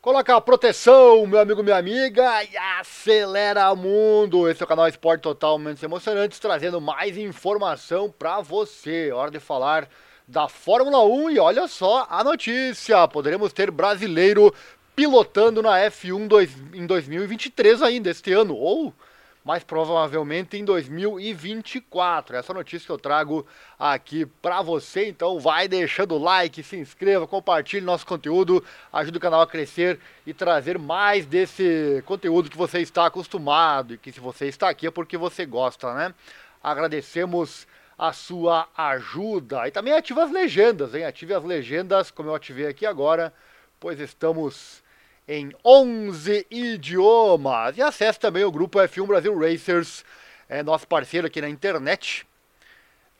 Coloca a proteção, meu amigo, minha amiga, e acelera o mundo. Esse é o canal Esporte Totalmente Emocionantes, trazendo mais informação para você. Hora de falar da Fórmula 1 e olha só a notícia: poderemos ter brasileiro pilotando na F1 dois, em 2023 ainda, este ano, ou mais provavelmente em 2024. Essa notícia que eu trago aqui para você, então vai deixando o like, se inscreva, compartilhe nosso conteúdo, ajude o canal a crescer e trazer mais desse conteúdo que você está acostumado e que se você está aqui é porque você gosta, né? Agradecemos a sua ajuda e também ative as legendas, hein? Ative as legendas, como eu ativei aqui agora, pois estamos em 11 idiomas. E acesse também o grupo F1 Brasil Racers, é nosso parceiro aqui na internet.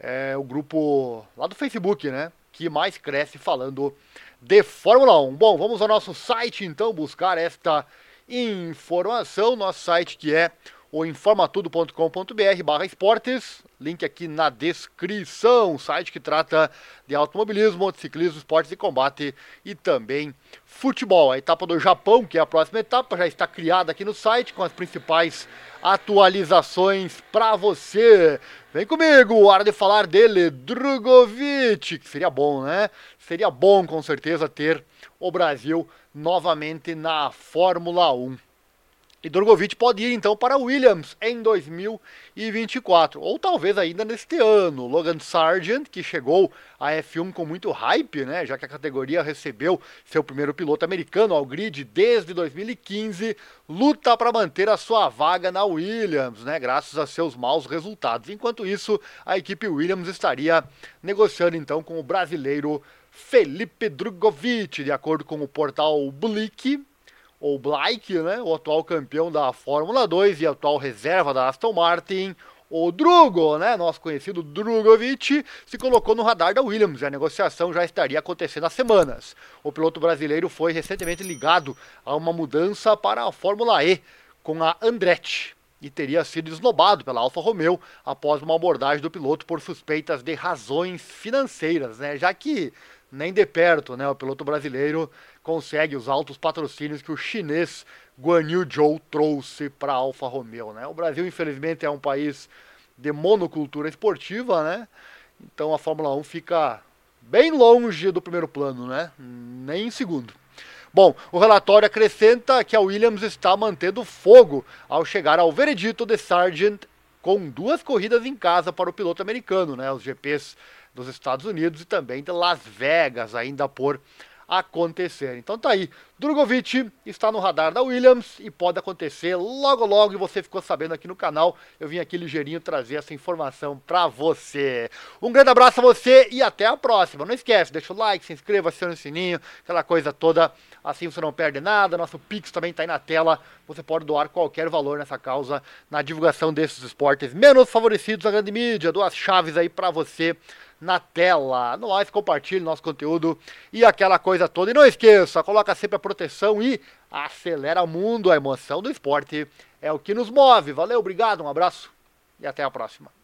É o grupo lá do Facebook, né? Que mais cresce falando de Fórmula 1. Bom, vamos ao nosso site então buscar esta informação. Nosso site que é o informatudo.com.br barra esportes, link aqui na descrição, site que trata de automobilismo, motociclismo, esportes de combate e também futebol. A etapa do Japão, que é a próxima etapa, já está criada aqui no site com as principais atualizações para você. Vem comigo, hora de falar dele, Drogovic, que seria bom, né? Seria bom com certeza ter o Brasil novamente na Fórmula 1. E Drogovic pode ir então para Williams em 2024, ou talvez ainda neste ano. Logan Sargent, que chegou à F1 com muito hype, né, já que a categoria recebeu seu primeiro piloto americano ao grid desde 2015, luta para manter a sua vaga na Williams, né, graças a seus maus resultados. Enquanto isso, a equipe Williams estaria negociando então com o brasileiro Felipe Drogovic, de acordo com o portal Blick ou Blake, né, o atual campeão da Fórmula 2 e atual reserva da Aston Martin, o Drugo, né, nosso conhecido Drugovic, se colocou no radar da Williams e a negociação já estaria acontecendo há semanas. O piloto brasileiro foi recentemente ligado a uma mudança para a Fórmula E com a Andretti e teria sido esnobado pela Alfa Romeo após uma abordagem do piloto por suspeitas de razões financeiras, né, já que nem de perto, né, o piloto brasileiro consegue os altos patrocínios que o chinês Guan Yu Zhou trouxe para a Alfa Romeo, né? O Brasil, infelizmente, é um país de monocultura esportiva, né? Então a Fórmula 1 fica bem longe do primeiro plano, né? Nem em segundo. Bom, o relatório acrescenta que a Williams está mantendo fogo ao chegar ao veredito de Sargent com duas corridas em casa para o piloto americano, né? Os GPs dos Estados Unidos e também de Las Vegas, ainda por acontecer. Então tá aí, Drogovic está no radar da Williams e pode acontecer logo logo e você ficou sabendo aqui no canal. Eu vim aqui ligeirinho trazer essa informação para você. Um grande abraço a você e até a próxima. Não esquece, deixa o like, se inscreva, aciona o sininho, aquela coisa toda. Assim você não perde nada. Nosso Pix também está aí na tela. Você pode doar qualquer valor nessa causa na divulgação desses esportes menos favorecidos da grande mídia. Duas chaves aí para você na tela. No mais, compartilhe nosso conteúdo e aquela coisa toda. E não esqueça, coloca sempre a proteção e acelera o mundo. A emoção do esporte é o que nos move. Valeu, obrigado, um abraço e até a próxima.